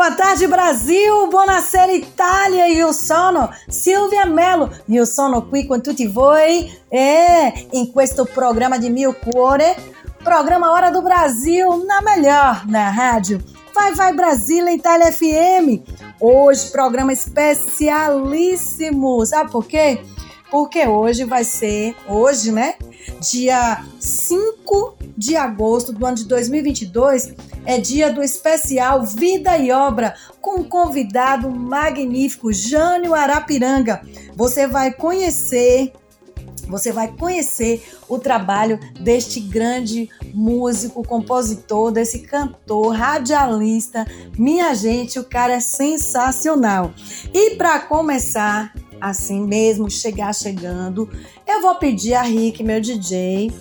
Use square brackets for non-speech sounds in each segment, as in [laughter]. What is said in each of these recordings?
Boa tarde, Brasil! Buonasera, Itália! Io sono Silvia Mello. Io sono qui con tutti voi e in questo programma di mio cuore, programa Hora do Brasil, na melhor, na rádio. Vai, vai, Brasília, Itália FM. Hoje, programa especialíssimo. Sabe por quê? Porque hoje vai ser, hoje, né? Dia 5 de agosto do ano de 2022 é dia do especial Vida e Obra com um convidado magnífico, Jânio Arapiranga. Você vai conhecer você vai conhecer o trabalho deste grande músico, compositor, desse cantor, radialista. Minha gente, o cara é sensacional. E para começar, assim mesmo, chegar chegando, eu vou pedir a Rick, meu DJ,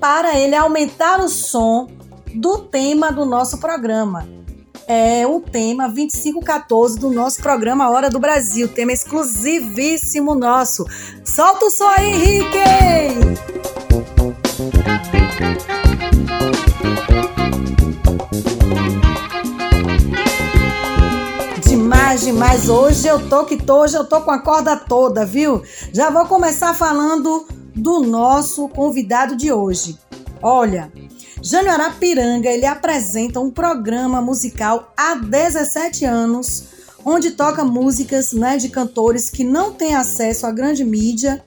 para ele aumentar o som do tema do nosso programa. É o tema 2514 do nosso programa Hora do Brasil, tema exclusivíssimo nosso. Solta o som aí, Henrique! Demais, demais. Hoje eu tô que tô, hoje eu tô com a corda toda, viu? Já vou começar falando do nosso convidado de hoje. Olha, Jânio Arapiranga, ele apresenta um programa musical há 17 anos, onde toca músicas né, de cantores que não têm acesso à grande mídia,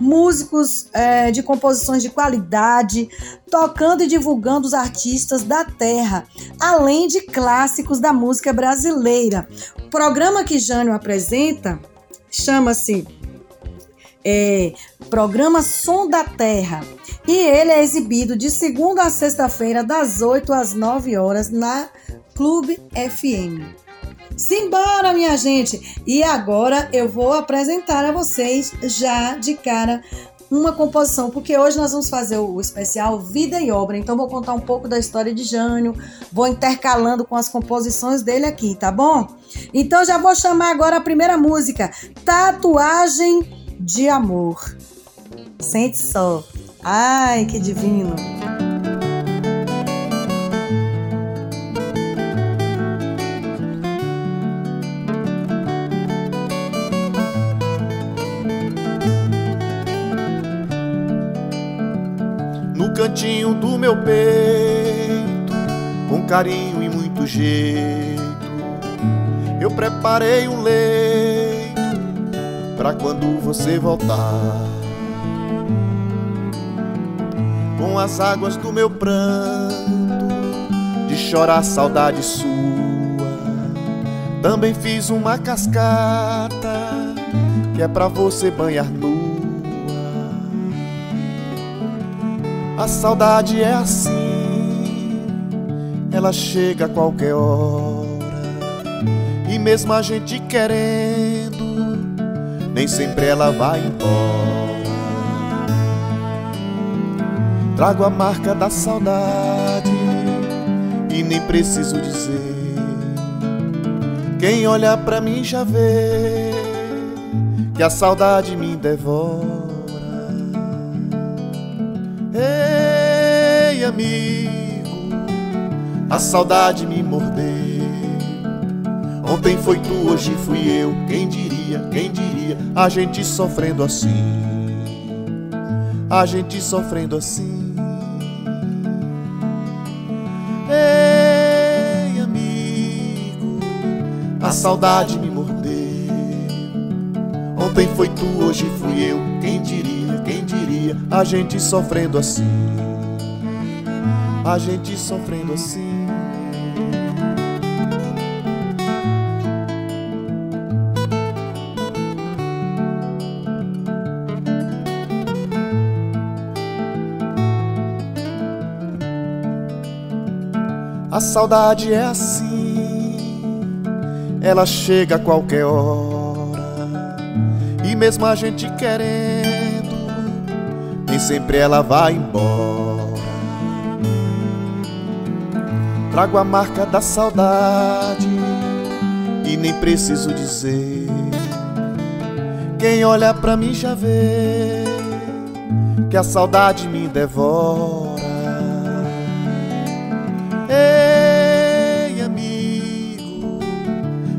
músicos é, de composições de qualidade, tocando e divulgando os artistas da terra, além de clássicos da música brasileira. O programa que Jânio apresenta chama-se é, Programa Som da Terra e ele é exibido de segunda a sexta-feira, das 8 às 9 horas, na Clube FM. Simbora, minha gente! E agora eu vou apresentar a vocês, já de cara, uma composição, porque hoje nós vamos fazer o especial Vida e Obra. Então, vou contar um pouco da história de Jânio, vou intercalando com as composições dele aqui, tá bom? Então, já vou chamar agora a primeira música: Tatuagem de Amor. Sente só. Ai, que divino! Cantinho do meu peito, com carinho e muito jeito, eu preparei um leito para quando você voltar com as águas do meu pranto, de chorar saudade sua. Também fiz uma cascata que é pra você banhar nua. A saudade é assim, ela chega a qualquer hora. E mesmo a gente querendo, nem sempre ela vai embora. Trago a marca da saudade e nem preciso dizer. Quem olha pra mim já vê que a saudade me devora. Amigo, a saudade me mordeu. Ontem foi tu, hoje fui eu. Quem diria, quem diria, a gente sofrendo assim. A gente sofrendo assim. a saudade me mordeu. Ontem foi tu, hoje fui eu. Quem diria, quem diria, a gente sofrendo assim. A gente sofrendo assim. A saudade é assim, ela chega a qualquer hora. E mesmo a gente querendo, nem sempre ela vai embora. Trago a marca da saudade e nem preciso dizer. Quem olha pra mim já vê que a saudade me devora. Ei, amigo,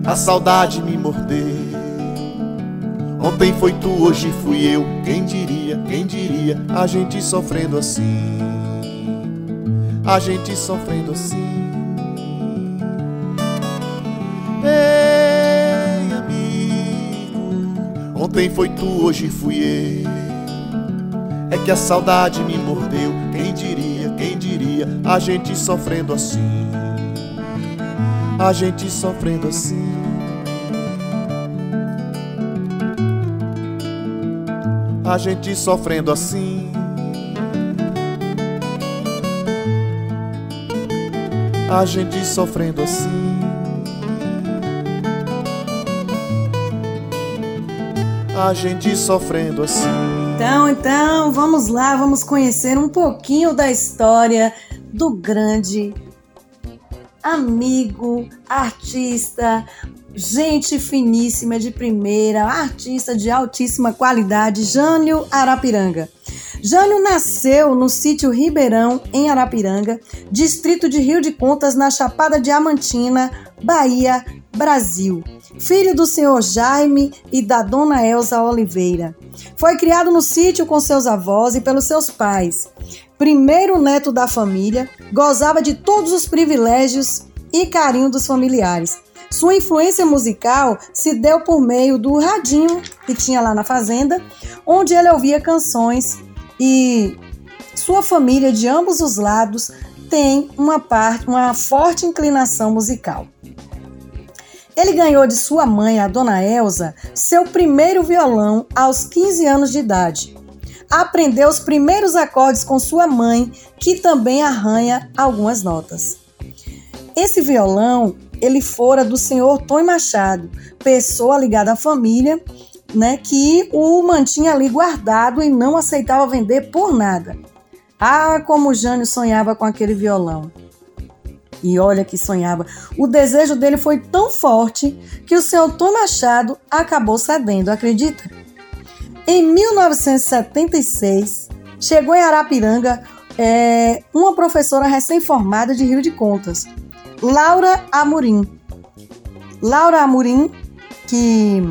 a saudade me mordeu. Ontem foi tu, hoje fui eu. Quem diria, quem diria, a gente sofrendo assim. A gente sofrendo assim. Ontem foi tu, hoje fui eu. É que a saudade me mordeu. Quem diria, quem diria, a gente sofrendo assim. A gente sofrendo assim. A gente sofrendo assim. A gente sofrendo assim. A gente sofrendo assim. Então, então, vamos lá, vamos conhecer um pouquinho da história do grande amigo, artista, gente finíssima de primeira, artista de altíssima qualidade, Jânio Arapiranga. Jânio nasceu no sítio Ribeirão, em Arapiranga, distrito de Rio de Contas, na Chapada Diamantina, Bahia, Brasil. Filho do senhor Jaime e da dona Elza Oliveira. Foi criado no sítio com seus avós e pelos seus pais. Primeiro neto da família, gozava de todos os privilégios e carinho dos familiares. Sua influência musical se deu por meio do radinho que tinha lá na fazenda, onde ele ouvia canções e sua família de ambos os lados tem uma parte, uma forte inclinação musical. Ele ganhou de sua mãe, a dona Elsa, seu primeiro violão aos 15 anos de idade. Aprendeu os primeiros acordes com sua mãe, que também arranha algumas notas. Esse violão, ele fora do senhor Tom Machado, pessoa ligada à família, né, que o mantinha ali guardado e não aceitava vender por nada. Ah, como Jânio sonhava com aquele violão. E olha que sonhava. O desejo dele foi tão forte que o seu Tom Machado acabou cedendo, acredita? Em 1976, chegou em Arapiranga é, uma professora recém-formada de Rio de Contas, Laura Amorim. Laura Amorim, que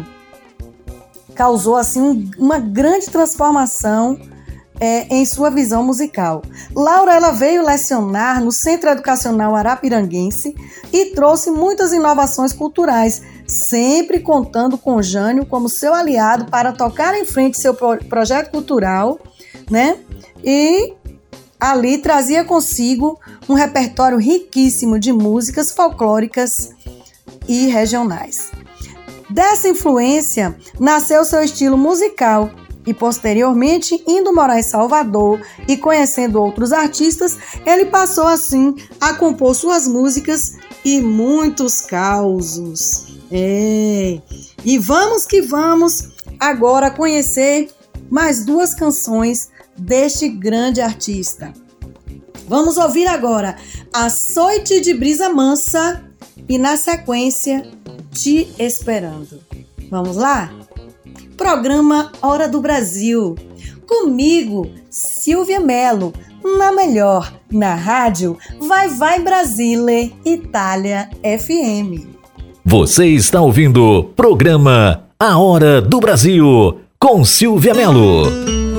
causou assim uma grande transformação é, em sua visão musical. Laura ela veio lecionar no Centro Educacional Arapiranguense e trouxe muitas inovações culturais, sempre contando com Jânio como seu aliado para tocar em frente seu pro projeto cultural, né? E ali trazia consigo um repertório riquíssimo de músicas folclóricas e regionais. Dessa influência nasceu seu estilo musical, e posteriormente, indo morar em Salvador e conhecendo outros artistas, ele passou assim a compor suas músicas e muitos causos. É. E vamos que vamos agora conhecer mais duas canções deste grande artista. Vamos ouvir agora Açoite de Brisa Mansa e na sequência Te Esperando. Vamos lá? Programa Hora do Brasil. Comigo, Silvia Mello, na melhor, na rádio Vai Vai Brasile, Itália FM. Você está ouvindo programa A Hora do Brasil com Silvia Mello.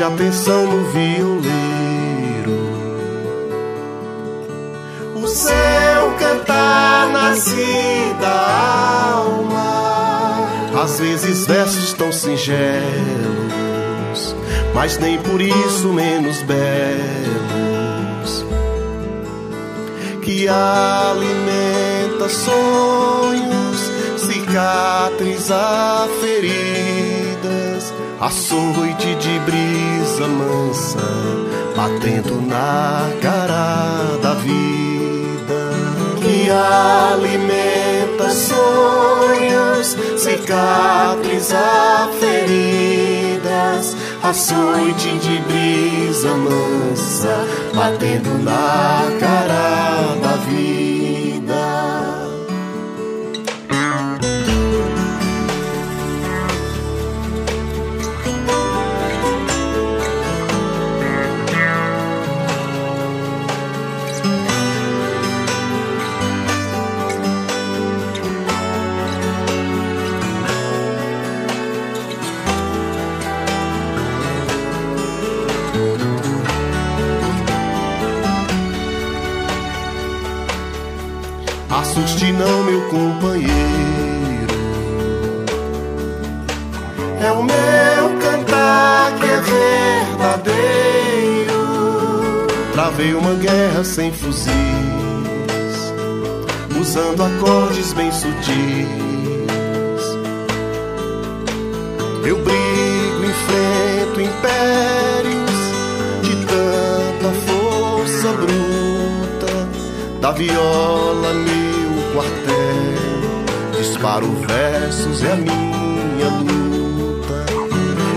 Preste atenção no violeiro. O seu cantar na nasce da alma. Às vezes versos tão singelos, mas nem por isso menos belos. Que alimenta sonhos, cicatriza feridas, açoite de brisa mansa, batendo na cara da vida que alimenta sonhos, cicatriza feridas, açoite de brisa mansa, batendo na cara da vida. Não, meu companheiro. É o meu cantar que é verdadeiro. Travei uma guerra sem fuzis, usando acordes bem sutis. Eu brigo, enfrento impérios de tanta força bruta da viola me quartel, disparo versos, é a minha luta.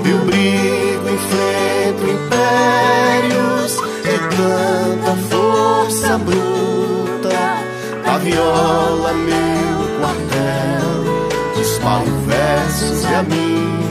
Eu brigo, enfrento impérios de tanta força bruta. A viola, meu quartel, disparo versos, é a minha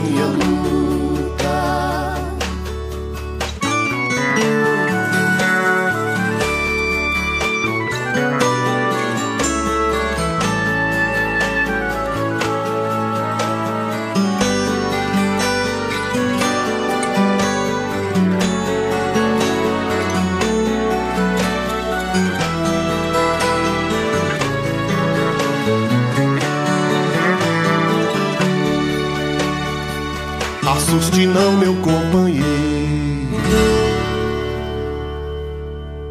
assuste não, meu companheiro.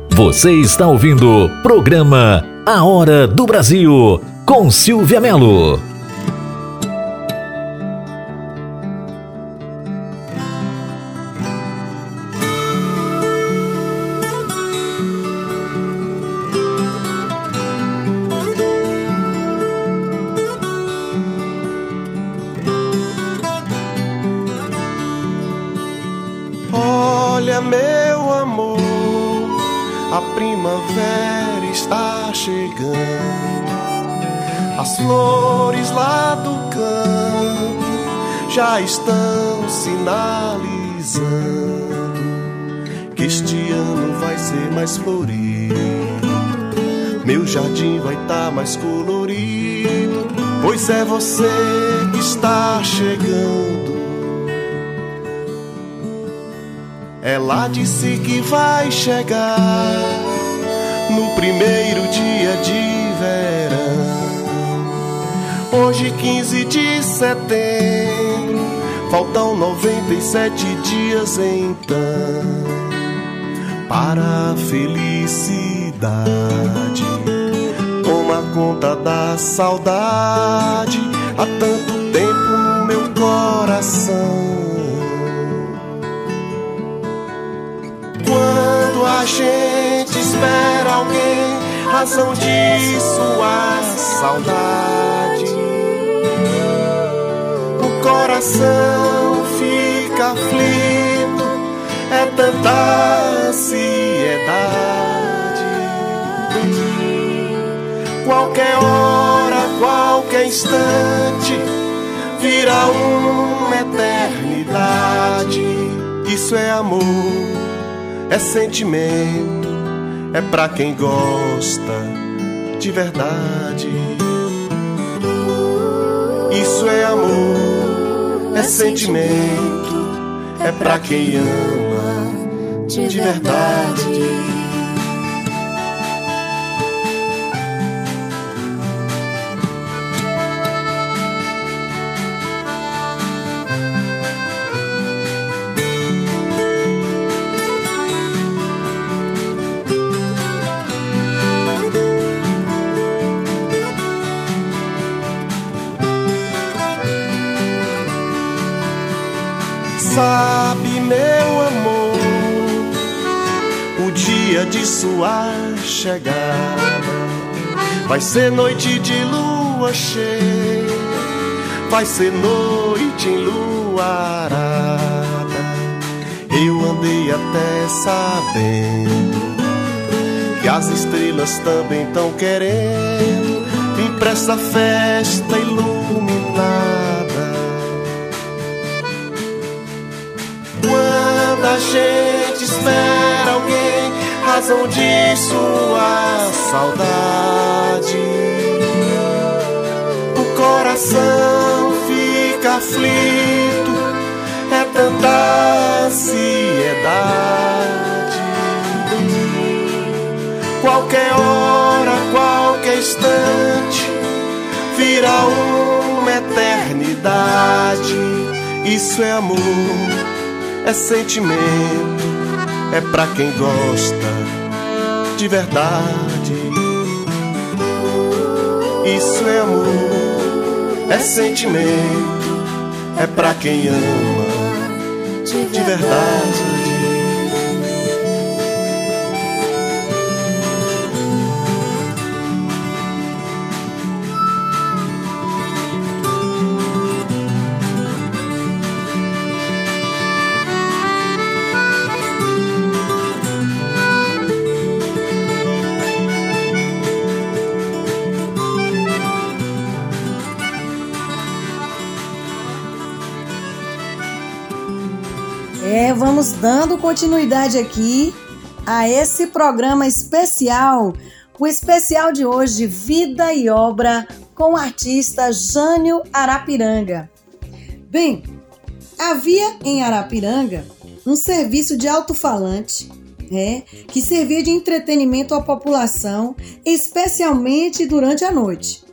Você está ouvindo o programa A Hora do Brasil com Silvia Melo. Estão sinalizando que este ano vai ser mais florido. Meu jardim vai estar tá mais colorido, pois é você que está chegando. Ela disse que vai chegar no primeiro dia de verão. Hoje, 15 de setembro Faltam 97 dias então para a felicidade. Toma conta da saudade há tanto tempo no meu coração. Quando a gente espera alguém, razão de sua saudade coração fica aflito, é tanta ansiedade. Qualquer hora, qualquer instante, vira uma eternidade. Isso é amor, é sentimento, é pra quem gosta de verdade. Isso é amor é sentimento, é pra quem ama de verdade. Sabe, meu amor, o dia de sua chegada vai ser noite de lua cheia, vai ser noite enluarada. Eu andei até sabendo que as estrelas também estão querendo vir essa festa iluminada. Gente espera alguém, razão de sua saudade, o coração fica aflito, é tanta ansiedade. Qualquer hora, qualquer instante, vira uma eternidade. Isso é amor é sentimento, é pra quem gosta de verdade. Isso é amor, é sentimento, é pra quem ama de verdade. Vamos dando continuidade aqui a esse programa especial, o especial de hoje, Vida e Obra, com o artista Jânio Arapiranga. Bem, havia em Arapiranga um serviço de alto-falante é, que servia de entretenimento à população, especialmente durante a noite.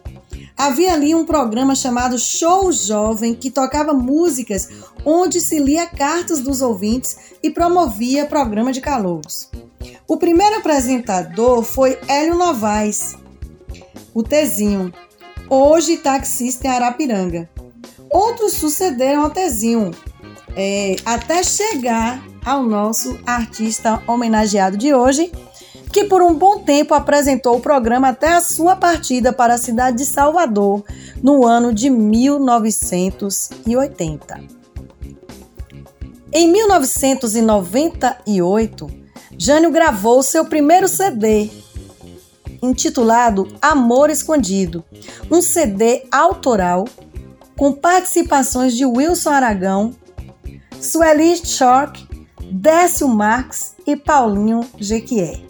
Havia ali um programa chamado Show Jovem que tocava músicas onde se lia cartas dos ouvintes e promovia programa de calouros. O primeiro apresentador foi Hélio Novaes, o Tezinho, hoje taxista em Arapiranga. Outros sucederam ao Tezinho, é, até chegar ao nosso artista homenageado de hoje, que por um bom tempo apresentou o programa até a sua partida para a cidade de Salvador no ano de 1980. Em 1998, Jânio gravou seu primeiro CD, intitulado Amor Escondido, um CD autoral com participações de Wilson Aragão, Sueli Shork, Décio Marques e Paulinho Jequié.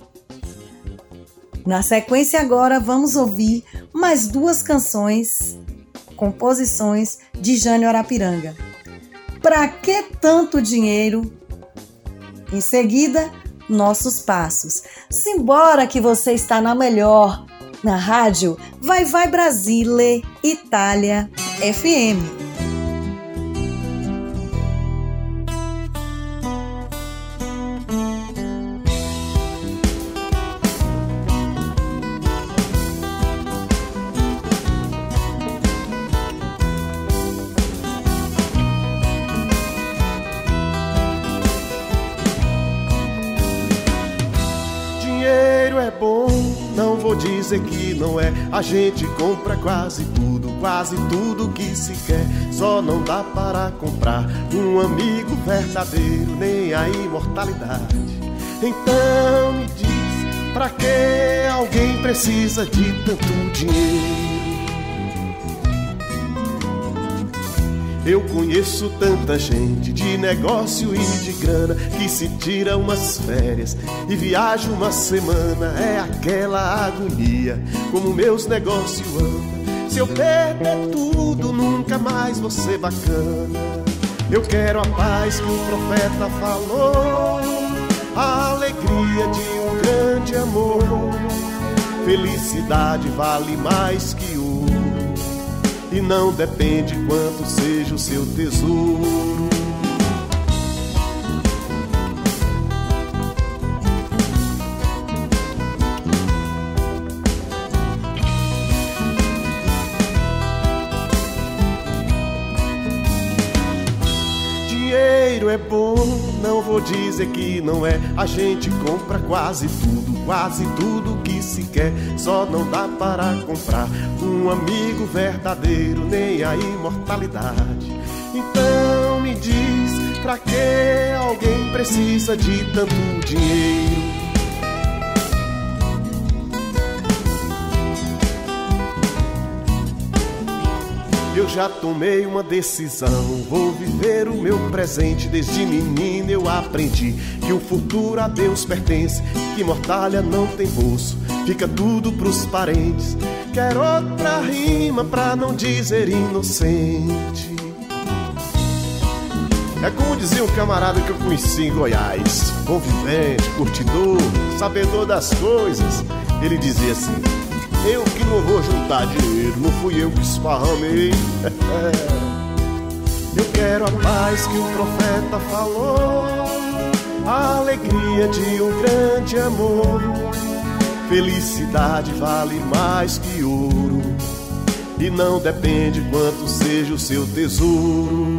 Na sequência, agora vamos ouvir mais duas canções, composições de Jânio Arapiranga. Pra que tanto dinheiro? Em seguida, nossos passos. Simbora que você está na melhor, na rádio Vai Vai Brasile, Itália FM. Dizer que não é. A gente compra quase tudo, quase tudo que se quer. Só não dá para comprar um amigo verdadeiro, nem a imortalidade. Então me diz, pra que alguém precisa de tanto dinheiro? Eu conheço tanta gente de negócio e de grana que se tira umas férias e viaja uma semana. É aquela agonia como meus negócios andam. Se eu perder tudo, nunca mais vou ser bacana. Eu quero a paz que o profeta falou, a alegria de um grande amor. Felicidade vale mais que e não depende quanto seja o seu tesouro. Dinheiro é bom, vou dizer que não é. A gente compra quase tudo, quase tudo que se quer. Só não dá para comprar um amigo verdadeiro, nem a imortalidade. Então me diz, pra que alguém precisa de tanto dinheiro? Já tomei uma decisão, vou viver o meu presente. Desde menino eu aprendi que o futuro a Deus pertence, que mortalha não tem bolso, fica tudo pros parentes. Quero outra rima pra não dizer inocente. É como dizia um camarada que eu conheci em Goiás, convivente, curtidor, sabedor das coisas. Ele dizia assim: eu que não vou juntar dinheiro, não fui eu que esparramei. [laughs] eu quero a paz que o profeta falou, a alegria de um grande amor. Felicidade vale mais que ouro, e não depende quanto seja o seu tesouro.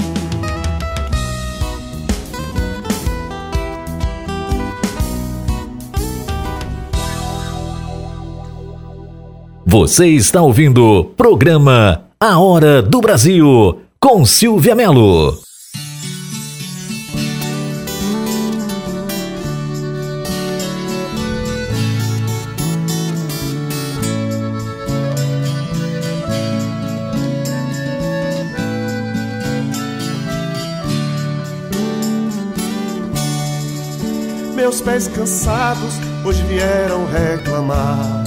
Você está ouvindo o programa A Hora do Brasil com Silvia Melo. Meus pés cansados hoje vieram reclamar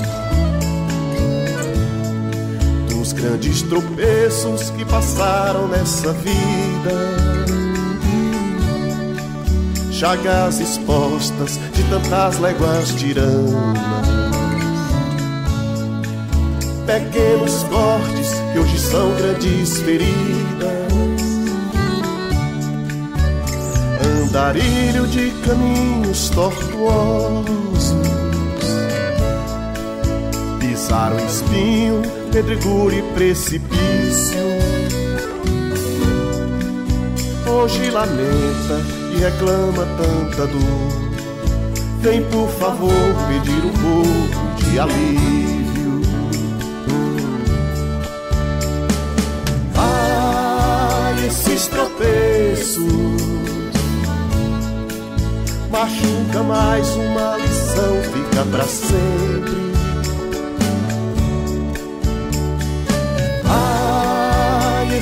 grandes tropeços que passaram nessa vida. Chagas expostas de tantas léguas tiranas. Pequenos cortes que hoje são grandes feridas. Andarilho de caminhos tortuosos. Pisar o espinho pedregulho e precipício. Hoje lamenta e reclama tanta dor. Vem por favor pedir um pouco de alívio. Ai, esses tropeços machuca mais uma lição, fica pra sempre.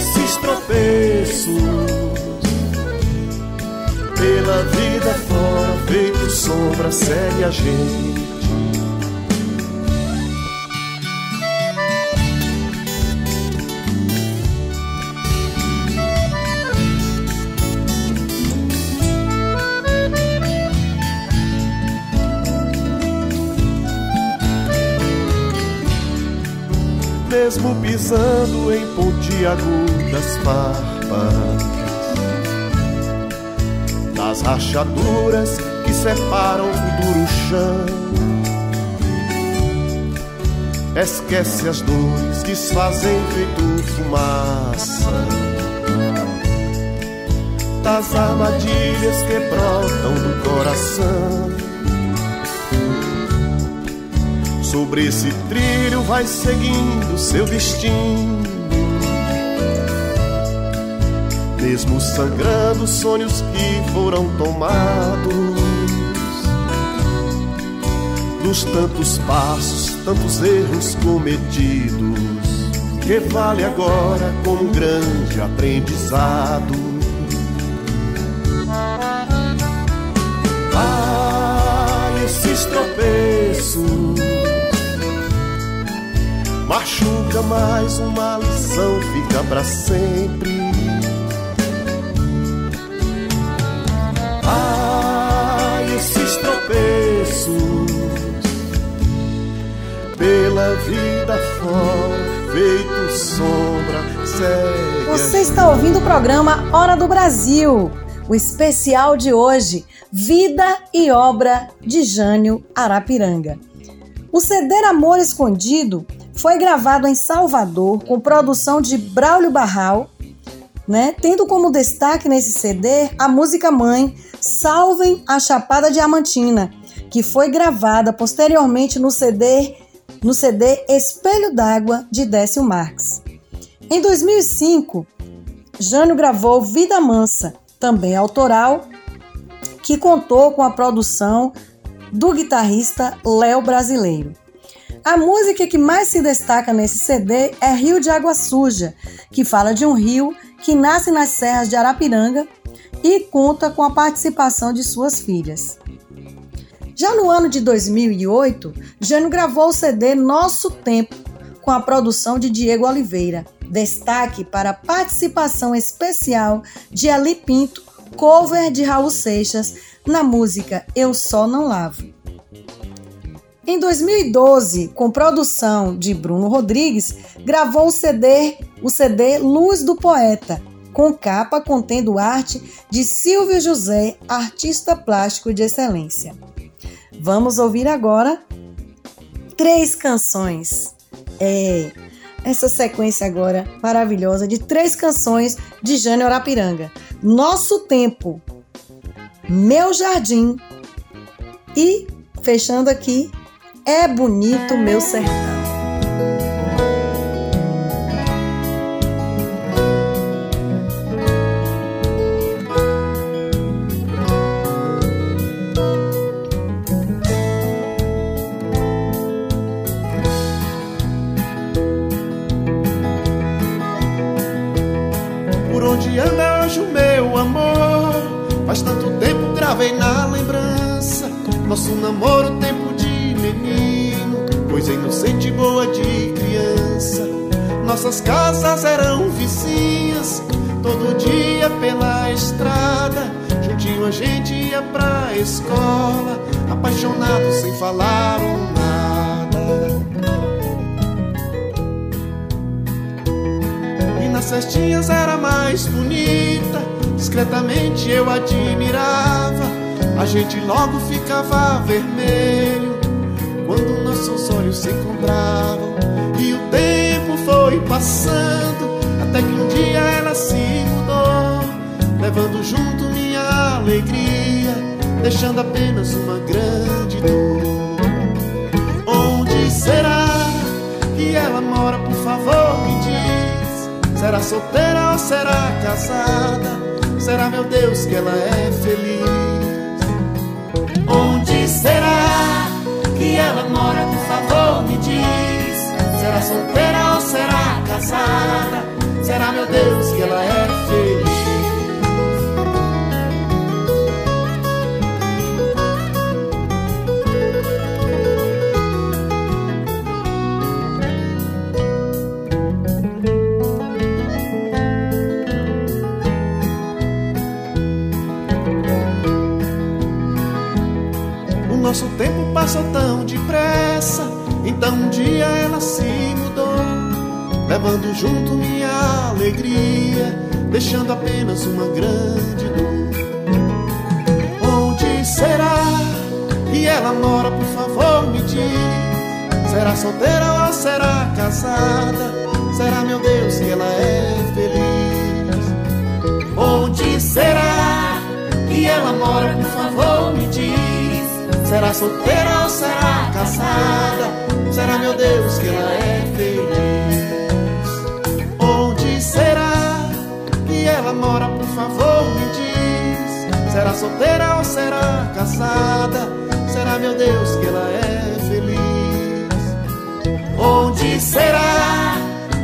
Esses tropeços pela vida fora, feito sombra, segue a gente. Mesmo pisando em pontiagudas farpas, nas rachaduras que separam o duro chão. Esquece as dores que se fazem feito fumaça. Das armadilhas que brotam do coração Sobre esse trilho vai seguindo seu destino. Mesmo sangrando sonhos que foram tomados. Dos tantos passos, tantos erros cometidos. Que vale agora como um grande aprendizado. Ah, esses tropeços Machuca mais uma lição, fica para sempre. Ah, esses tropeços pela vida fora, feito sombra, segue. Você está ouvindo o programa Hora do Brasil. O especial de hoje, Vida e Obra de Jânio Arapiranga. O Ceder Amor Escondido foi gravado em Salvador com produção de Braulio Barral né? Tendo como destaque nesse CD a música mãe Salvem a Chapada Diamantina, que foi gravada posteriormente no CD no CD Espelho d'Água de Décio Marques. Em 2005, Jânio gravou Vida Mansa, também autoral, que contou com a produção do guitarrista Léo Brasileiro. A música que mais se destaca nesse CD é Rio de Água Suja, que fala de um rio que nasce nas serras de Arapiranga e conta com a participação de suas filhas. Já no ano de 2008, Jânio gravou o CD Nosso Tempo, com a produção de Diego Oliveira. Destaque para a participação especial de Ali Pinto, cover de Raul Seixas, na música Eu Só Não Lavo. Em 2012, com produção de Bruno Rodrigues, gravou o CD, o CD Luz do Poeta, com capa contendo arte de Silvio José, artista plástico de excelência. Vamos ouvir agora três canções. É essa sequência agora maravilhosa de três canções de Jânio Arapiranga. Nosso Tempo, Meu Jardim e, fechando aqui, É Bonito Meu Sertão. Discretamente eu admirava a gente logo ficava vermelho quando nossos olhos se encontravam. E o tempo foi passando até que um dia ela se mudou, levando junto minha alegria, deixando apenas uma grande dor. Onde será que ela mora? Por favor, me diz. Será solteira ou será casada? Será, meu Deus, que ela é feliz? Onde será que ela mora? Por favor, me diz. Será solteira ou será casada? Será, meu Deus, que ela é feliz? Nosso tempo passou tão depressa. Então um dia ela se mudou, levando junto minha alegria, deixando apenas uma grande dor. Onde será que ela mora? Por favor, me diz. Será solteira ou será casada? Será, meu Deus, que ela é feliz? Onde será que ela mora? Por favor, me diz. Será solteira ou será casada? Será, meu Deus, que ela é feliz? Onde será que ela mora? Por favor, me diz. Será solteira ou será casada? Será, meu Deus, que ela é feliz? Onde será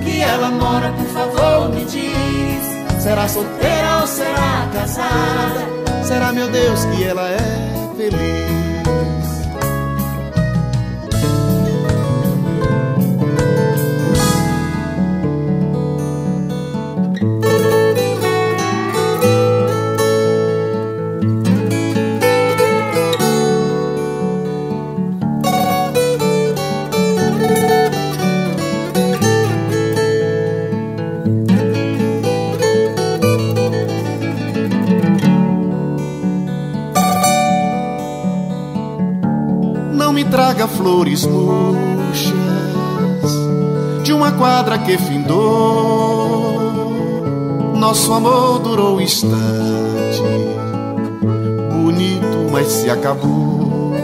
que ela mora? Por favor, me diz. Será solteira ou será casada? Será, meu Deus, que ela é feliz? Flores murchas de uma quadra que findou. Nosso amor durou um instante, bonito, mas se acabou.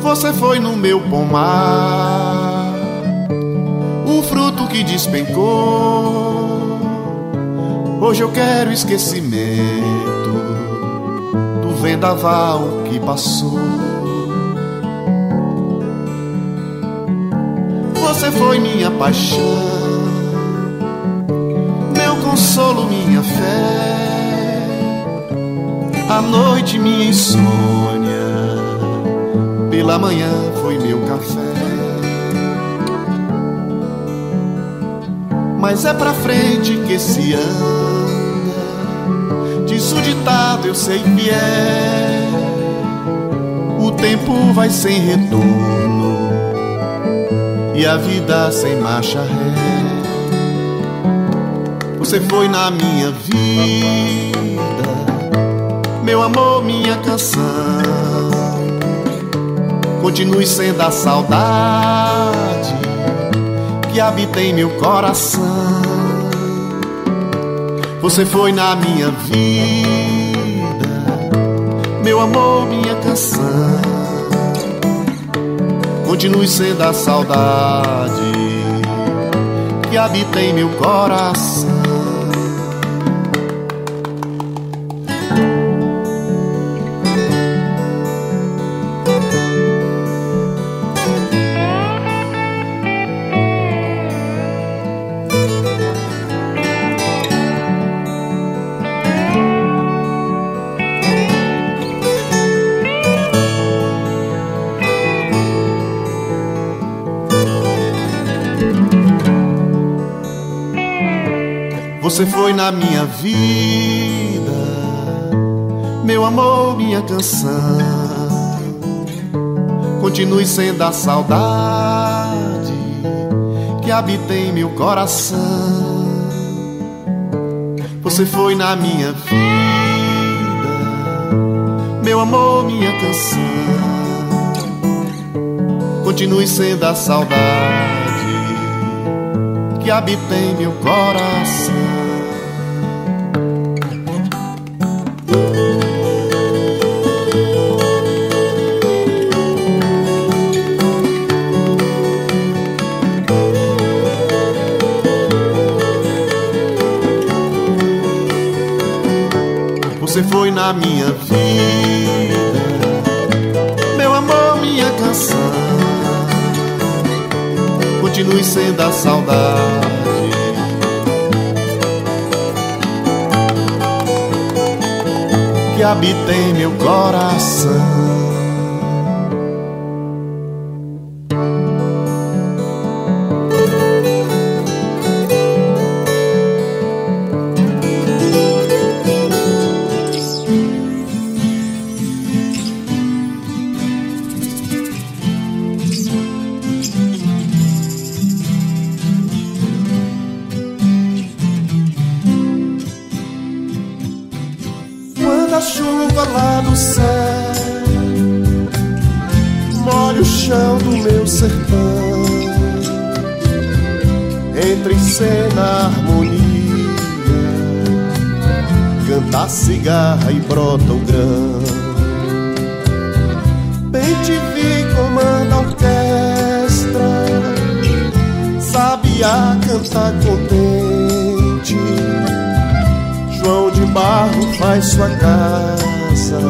Você foi no meu pomar, um fruto que despencou. Hoje eu quero esquecimento vendaval que passou. Você foi minha paixão, meu consolo, minha fé, a noite minha insônia, pela manhã foi meu café. Mas é pra frente que se anda, diz o ditado, eu sei que é. O tempo vai sem retorno e a vida sem marcha ré. Você foi na minha vida, meu amor, minha canção. Continue sendo a saudade que habita em meu coração. Você foi na minha vida, meu amor, minha canção continue sendo a saudade que habita em meu coração. Você foi na minha vida, meu amor, minha canção. Continue sendo a saudade que habita em meu coração. Você foi na minha vida, meu amor, minha canção. Continue sendo a saudade que habita em meu coração. Você foi na minha vida, meu amor, minha canção. Continue sendo a saudade. Habita em meu coração. Cigarra e brota o grão. Bem te vi comanda a orquestra, sabiá canta contente. João de Barro faz sua casa.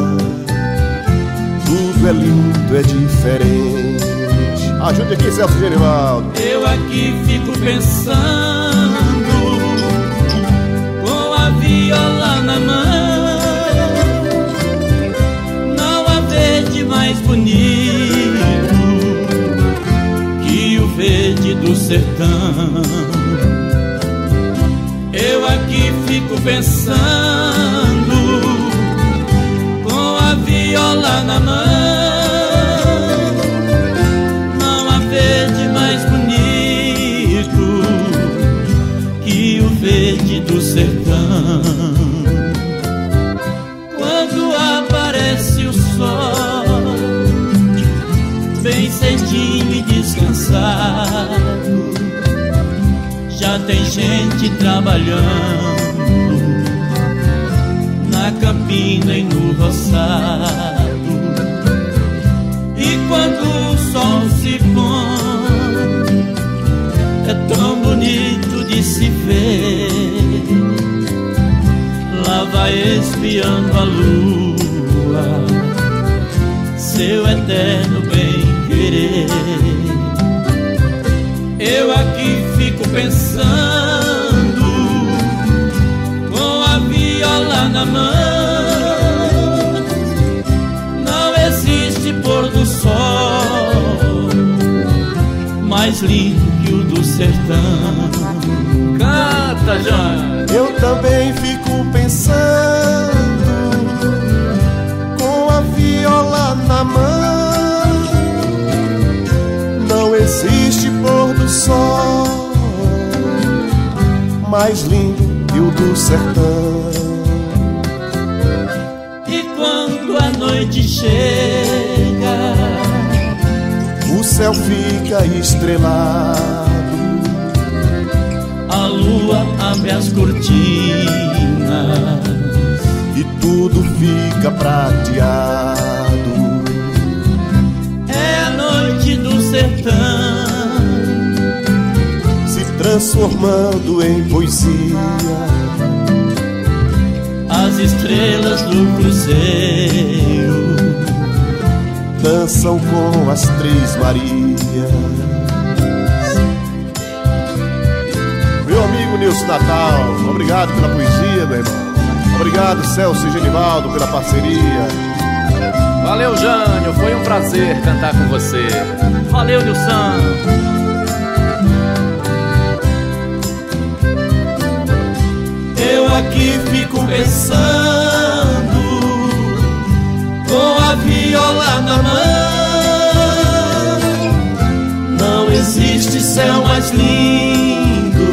Tudo é lindo, é diferente. Ajude aqui, Celso Genivaldo. Eu aqui fico pensando sertão. Eu aqui fico pensando com a viola na mão. Tem gente trabalhando na campina e no roçado. E quando o sol se põe, é tão bonito de se ver. Lá vai espiando a lua, seu eterno pensando, com a viola na mão. Não existe pôr do sol mais lindo que o do sertão. Canta, Jânio! Eu também fico pensando, com a viola na mão. Mais lindo que o do sertão. E quando a noite chega, O céu fica estrelado, a lua abre as cortinas. e tudo fica prateado. É a noite do sertão. Transformando em poesia. As estrelas do cruzeiro Dançam com as três Marias. Meu amigo Nilson Natal, obrigado pela poesia, meu irmão. Obrigado, Celso e Genivaldo, pela parceria. Valeu, Jânio, foi um prazer cantar com você. Valeu, Nilson. Aqui fico pensando, com a viola na mão. Não existe céu mais lindo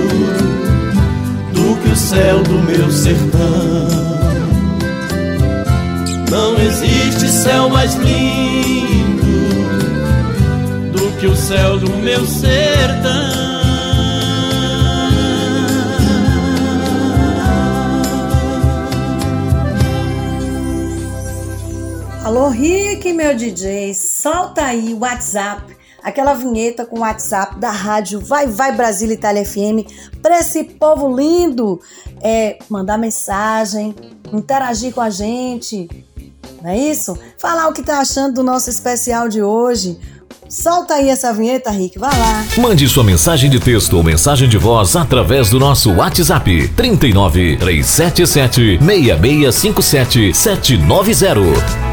do que o céu do meu sertão. Não existe céu mais lindo do que o céu do meu sertão. Alô, Rick, meu DJ, solta aí o WhatsApp, aquela vinheta com o WhatsApp da rádio Vai Vai Brasília Itália FM, para esse povo lindo é, mandar mensagem, interagir com a gente, não é isso? Falar o que tá achando do nosso especial de hoje. Solta aí essa vinheta, Rick, vai lá. Mande sua mensagem de texto ou mensagem de voz através do nosso WhatsApp 39 377 6657 790.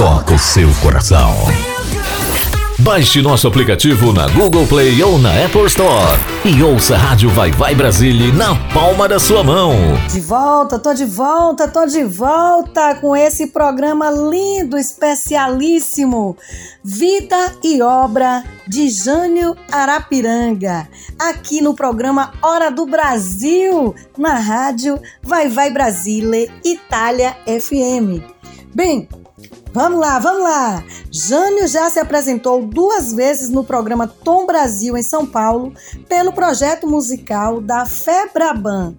toca o seu coração. Baixe nosso aplicativo na Google Play ou na Apple Store e ouça a Rádio Vai Vai Brasília na palma da sua mão. De volta, tô de volta, tô de volta com esse programa lindo, especialíssimo. Vida e obra de Jânio Arapiranga, aqui no programa Hora do Brasil, na rádio Vai Vai Brasília Itália FM. Bem, Vamos lá, vamos lá! Jânio já se apresentou duas vezes no programa Tom Brasil em São Paulo pelo projeto musical da Febraban.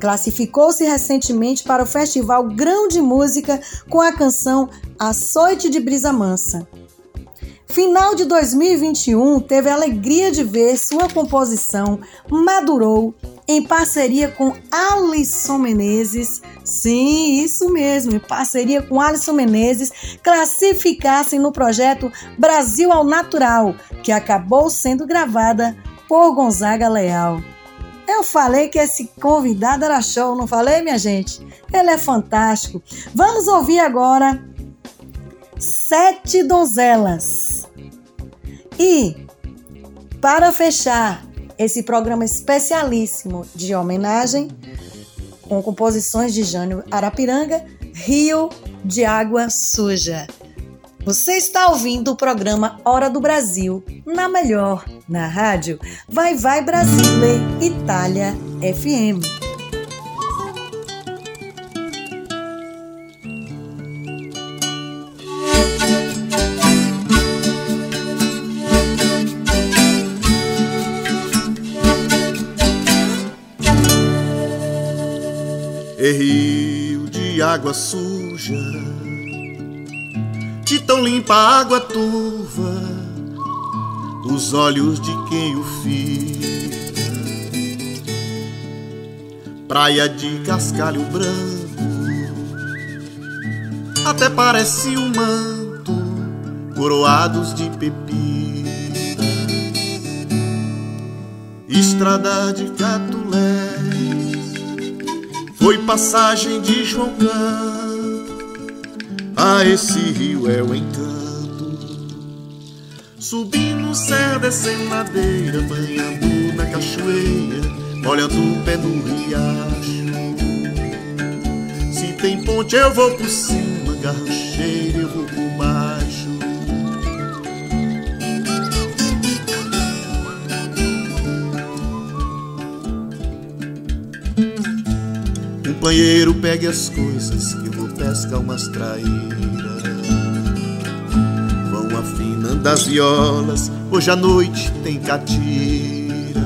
Classificou-se recentemente para o Festival Grão de Música com a canção Açoite de Brisa Mansa. Final de 2021 teve a alegria de ver sua composição Madurou em parceria com Alisson Menezes. Sim, isso mesmo, em parceria com Alisson Menezes, classificassem no projeto Brasil ao Natural, que acabou sendo gravada por Gonzaga Leal. Eu falei que esse convidado era show, não falei, minha gente? Ele é fantástico. Vamos ouvir agora Sete Donzelas. E, para fechar esse programa especialíssimo de homenagem com composições de Jânio Arapiranga, Rio de Água Suja. Você está ouvindo o programa Hora do Brasil, na melhor, na rádio Vai Vai Brasile, Itália FM. Água suja, de tão limpa água turva, os olhos de quem o fita. Praia de cascalho branco, até parece um manto, coroados de pepita. Estrada de catulé foi passagem de João Canto. A esse rio é o encanto. Subindo serra, descendo ladeira, banhando na cachoeira, molhando o pé no riacho. Se tem ponte, eu vou por cima, garrocheira, eu vou por Companheiro, pegue as coisas que vou pescar umas traíras. Vão afinando as violas, hoje à noite tem catira.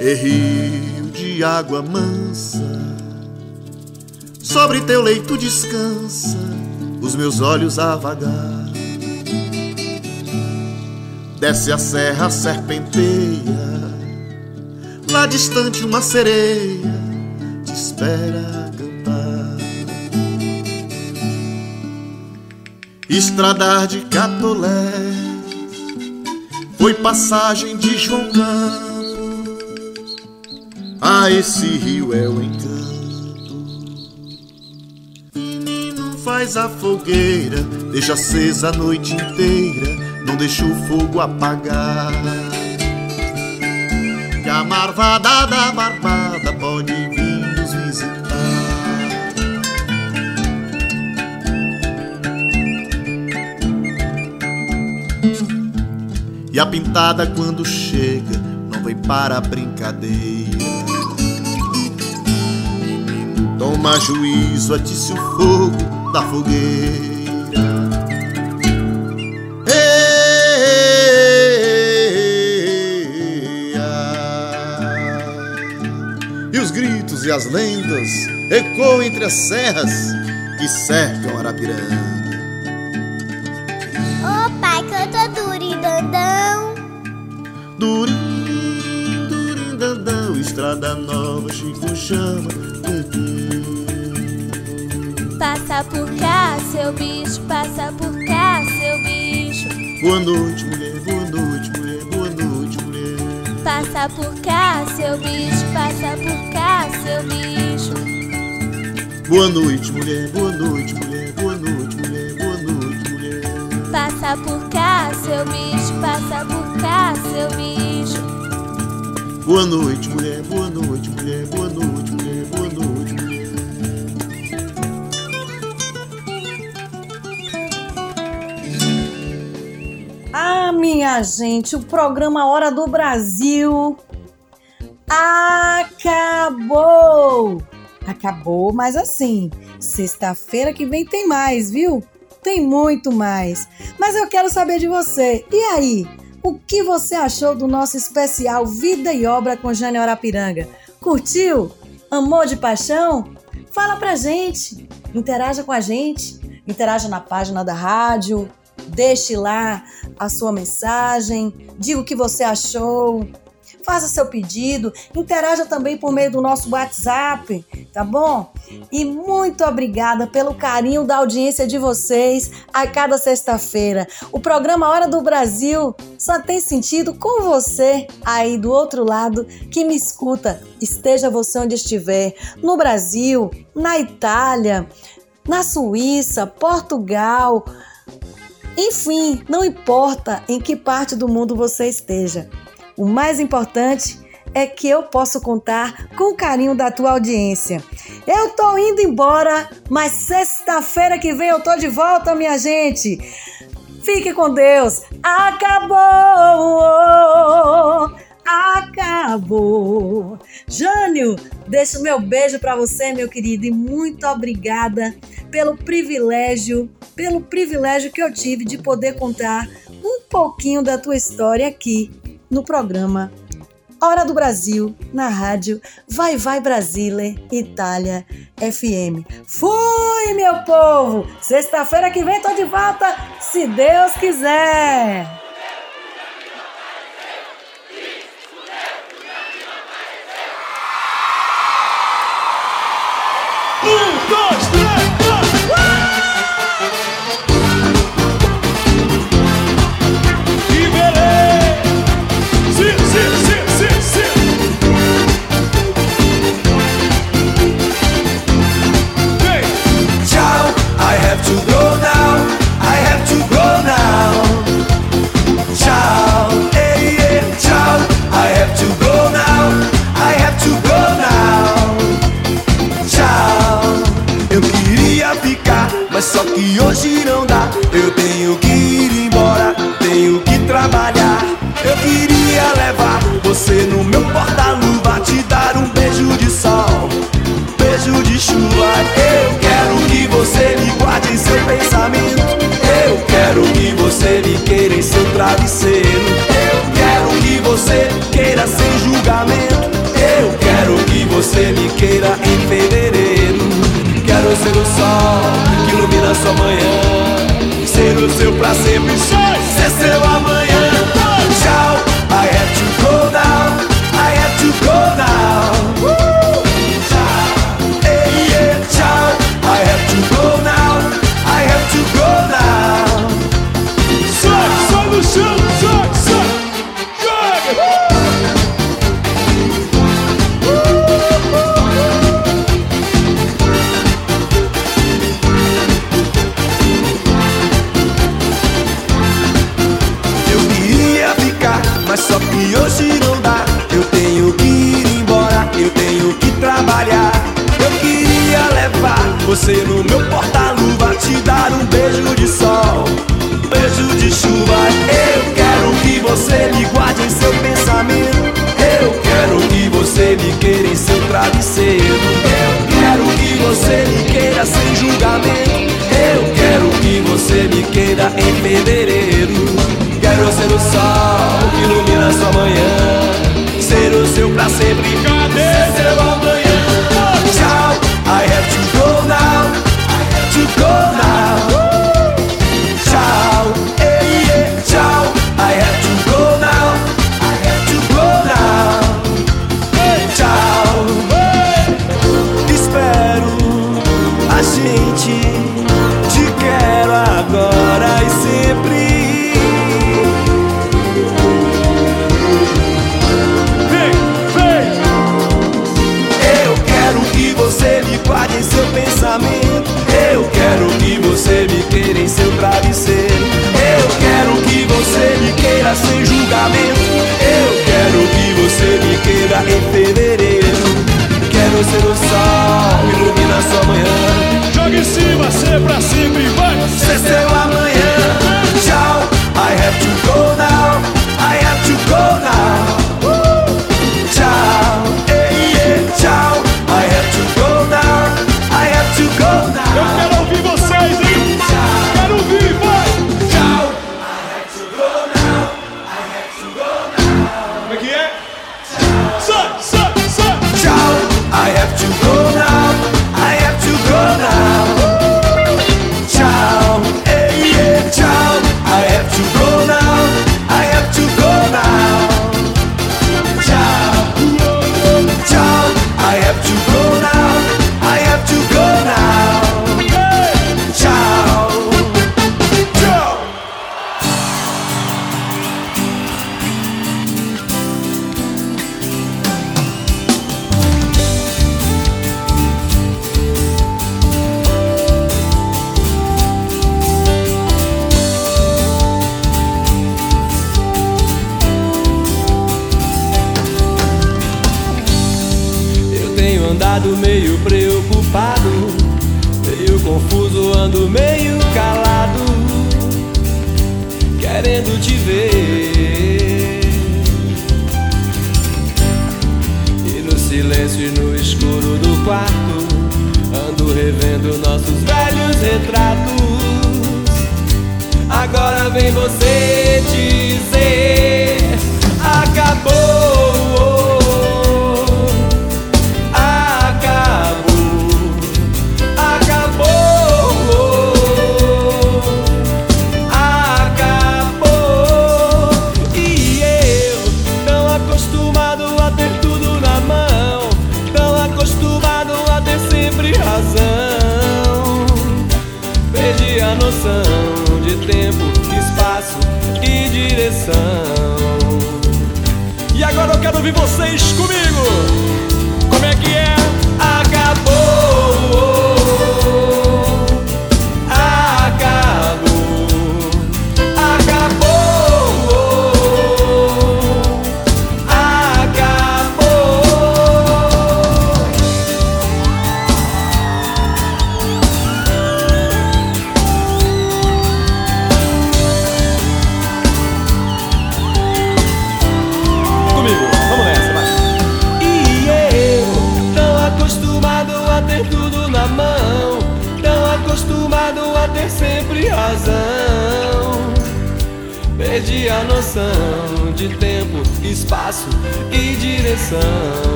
É rio de água mansa Sobre teu leito descansa os meus olhos a vagar. Desce a serra, serpenteia. Lá distante uma sereia te espera cantar. Estradar de Catolé foi passagem de João Campos. Ah, esse rio é o encanto. Faz a fogueira, deixa acesa a noite inteira, não deixa o fogo apagar. Que a marvada da barbada pode vir nos visitar. E a pintada quando chega não vem para a brincadeira. Toma juízo, atice o fogo da fogueira. E os gritos e as lendas ecoam entre as serras que cercam Arapiranga. Ô oh, pai, canta Durindandão. Durim, Durindandão, estrada nova, Chico chama, tum, tum. Passa por cá, seu bicho, passa por cá, seu bicho. Boa noite, mulher, boa noite, mulher, boa noite, mulher. Passa por cá, seu bicho, passa por cá, seu bicho. Boa noite, mulher, boa noite, mulher, boa noite, mulher, boa noite, mulher. Passa por cá, seu bicho, passa por cá, seu bicho. Boa noite, mulher, boa noite, mulher, boa noite, mulher, minha gente, o programa Hora do Brasil acabou! Acabou, mas assim, sexta-feira que vem tem mais, viu? Tem muito mais. Mas eu quero saber de você. E aí? O que você achou do nosso especial Vida e Obra com Jane Arapiranga? Curtiu? Amor de paixão? Fala pra gente. Interaja com a gente. Interaja na página da rádio, Deixe lá a sua mensagem, diga o que você achou. faça seu pedido, interaja também por meio do nosso WhatsApp, tá bom? E muito obrigada pelo carinho da audiência de vocês a cada sexta-feira. O programa Hora do Brasil só tem sentido com você aí do outro lado que me escuta, esteja você onde estiver, no Brasil, na Itália, na Suíça, Portugal, enfim, não importa em que parte do mundo você esteja. O mais importante é que eu posso contar com o carinho da tua audiência. Eu tô indo embora, mas sexta-feira que vem eu tô de volta, minha gente. Fique com Deus. Acabou! Acabou! Jânio, deixo meu beijo para você, meu querido, e muito obrigada pelo privilégio, pelo privilégio que eu tive de poder contar um pouquinho da tua história aqui no programa Hora do Brasil, na rádio Vai Vai Brasile, Itália FM. Fui, meu povo! Sexta-feira que vem tô de volta, se Deus quiser! Mas só que hoje não dá. Eu tenho que ir embora, tenho que trabalhar. Eu queria levar você no meu porta-luva, te dar um beijo de sol, beijo de chuva. Eu quero que você me guarde em seu pensamento. Eu quero que você me queira em seu travesseiro. Eu quero que você queira sem julgamento. Eu quero que você me queira em fevereiro. Quero ser o sol que ilumina sua manhã. Ser o seu pra sempre, ser seu amanhã. Tchau, I have to go now. I have to go now.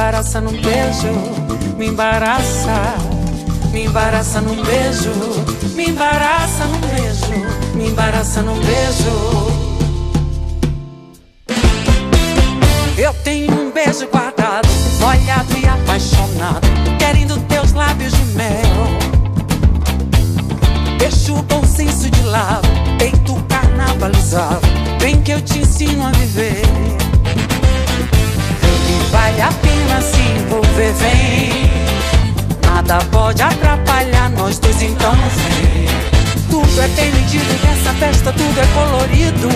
Embaraça num beijo, me embaraça, me embaraça num beijo, me embaraça num beijo, me embaraça num beijo. Eu tenho um beijo guardado, molhado e lado, peito carnavalizado, vem que eu te ensino a viver. Vale a pena se envolver, vem. Nada pode atrapalhar nós dois, então vem. Tudo é permitido nessa festa, tudo é colorido.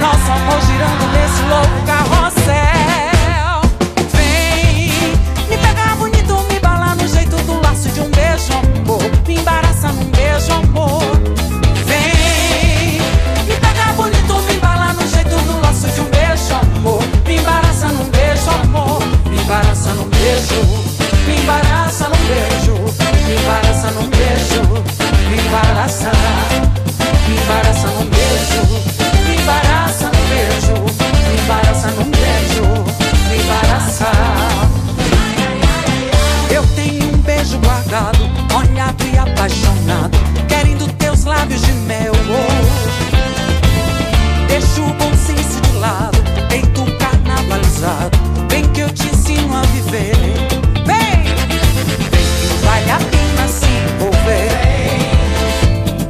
Nosso amor girando nesse louco carrossel. Beijo, me embaraça num beijo, me embaraça num beijo, me embaraça, me embaraça num beijo, me embaraça num beijo, me embaraça num beijo, me embaraça. Eu tenho um beijo guardado, molhado e apaixonado, querendo teus lábios de mel. Deixa o bom senso de lado, peito carnavalizado Vem que eu te ensino a viver. Vem! Vem que vale a pena se envolver.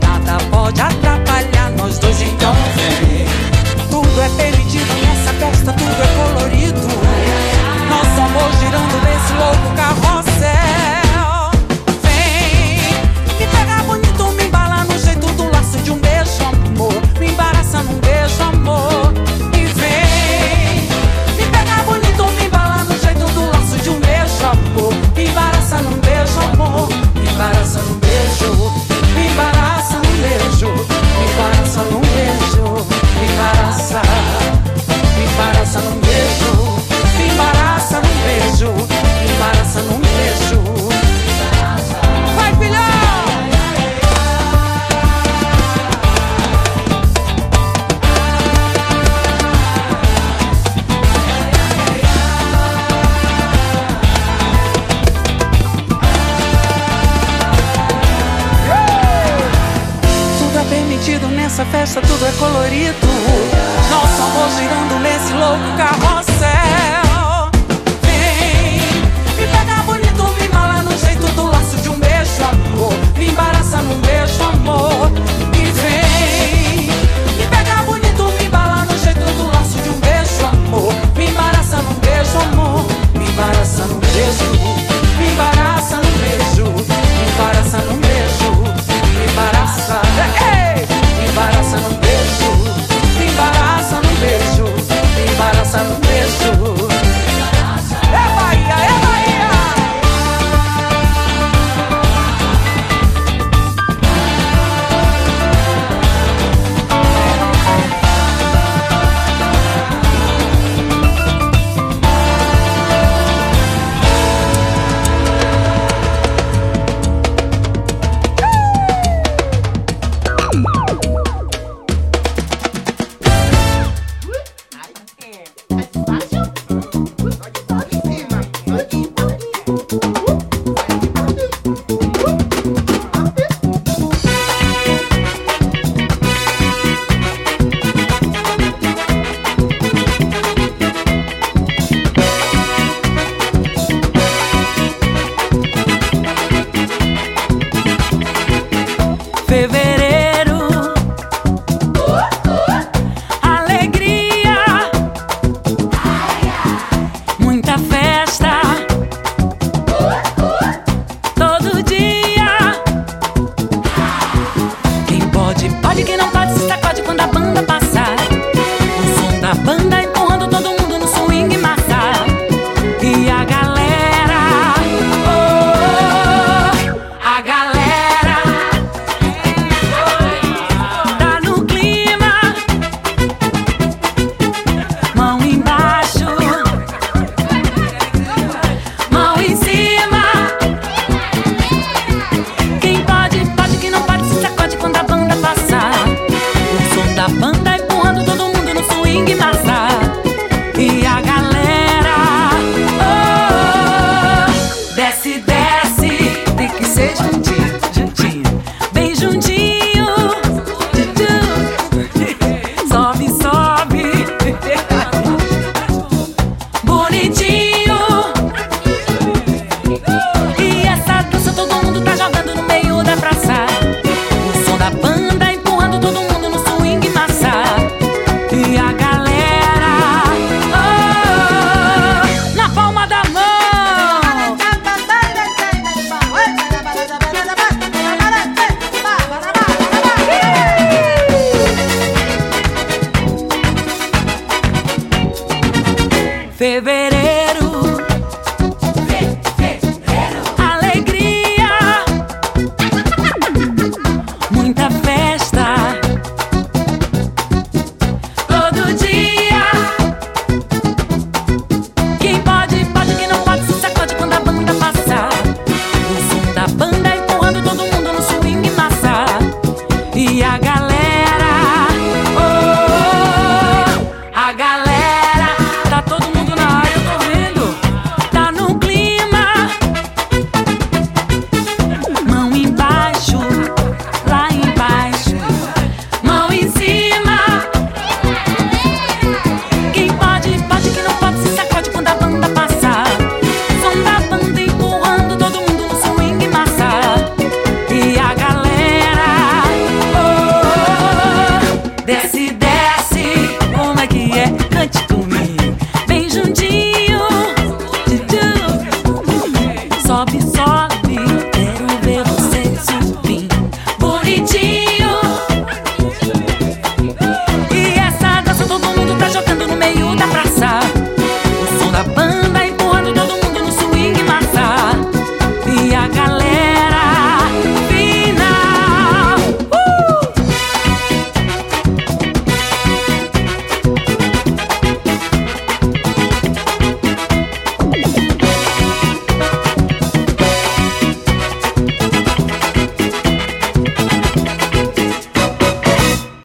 Nada pode atrapalhar nós dois então. Fevereiro.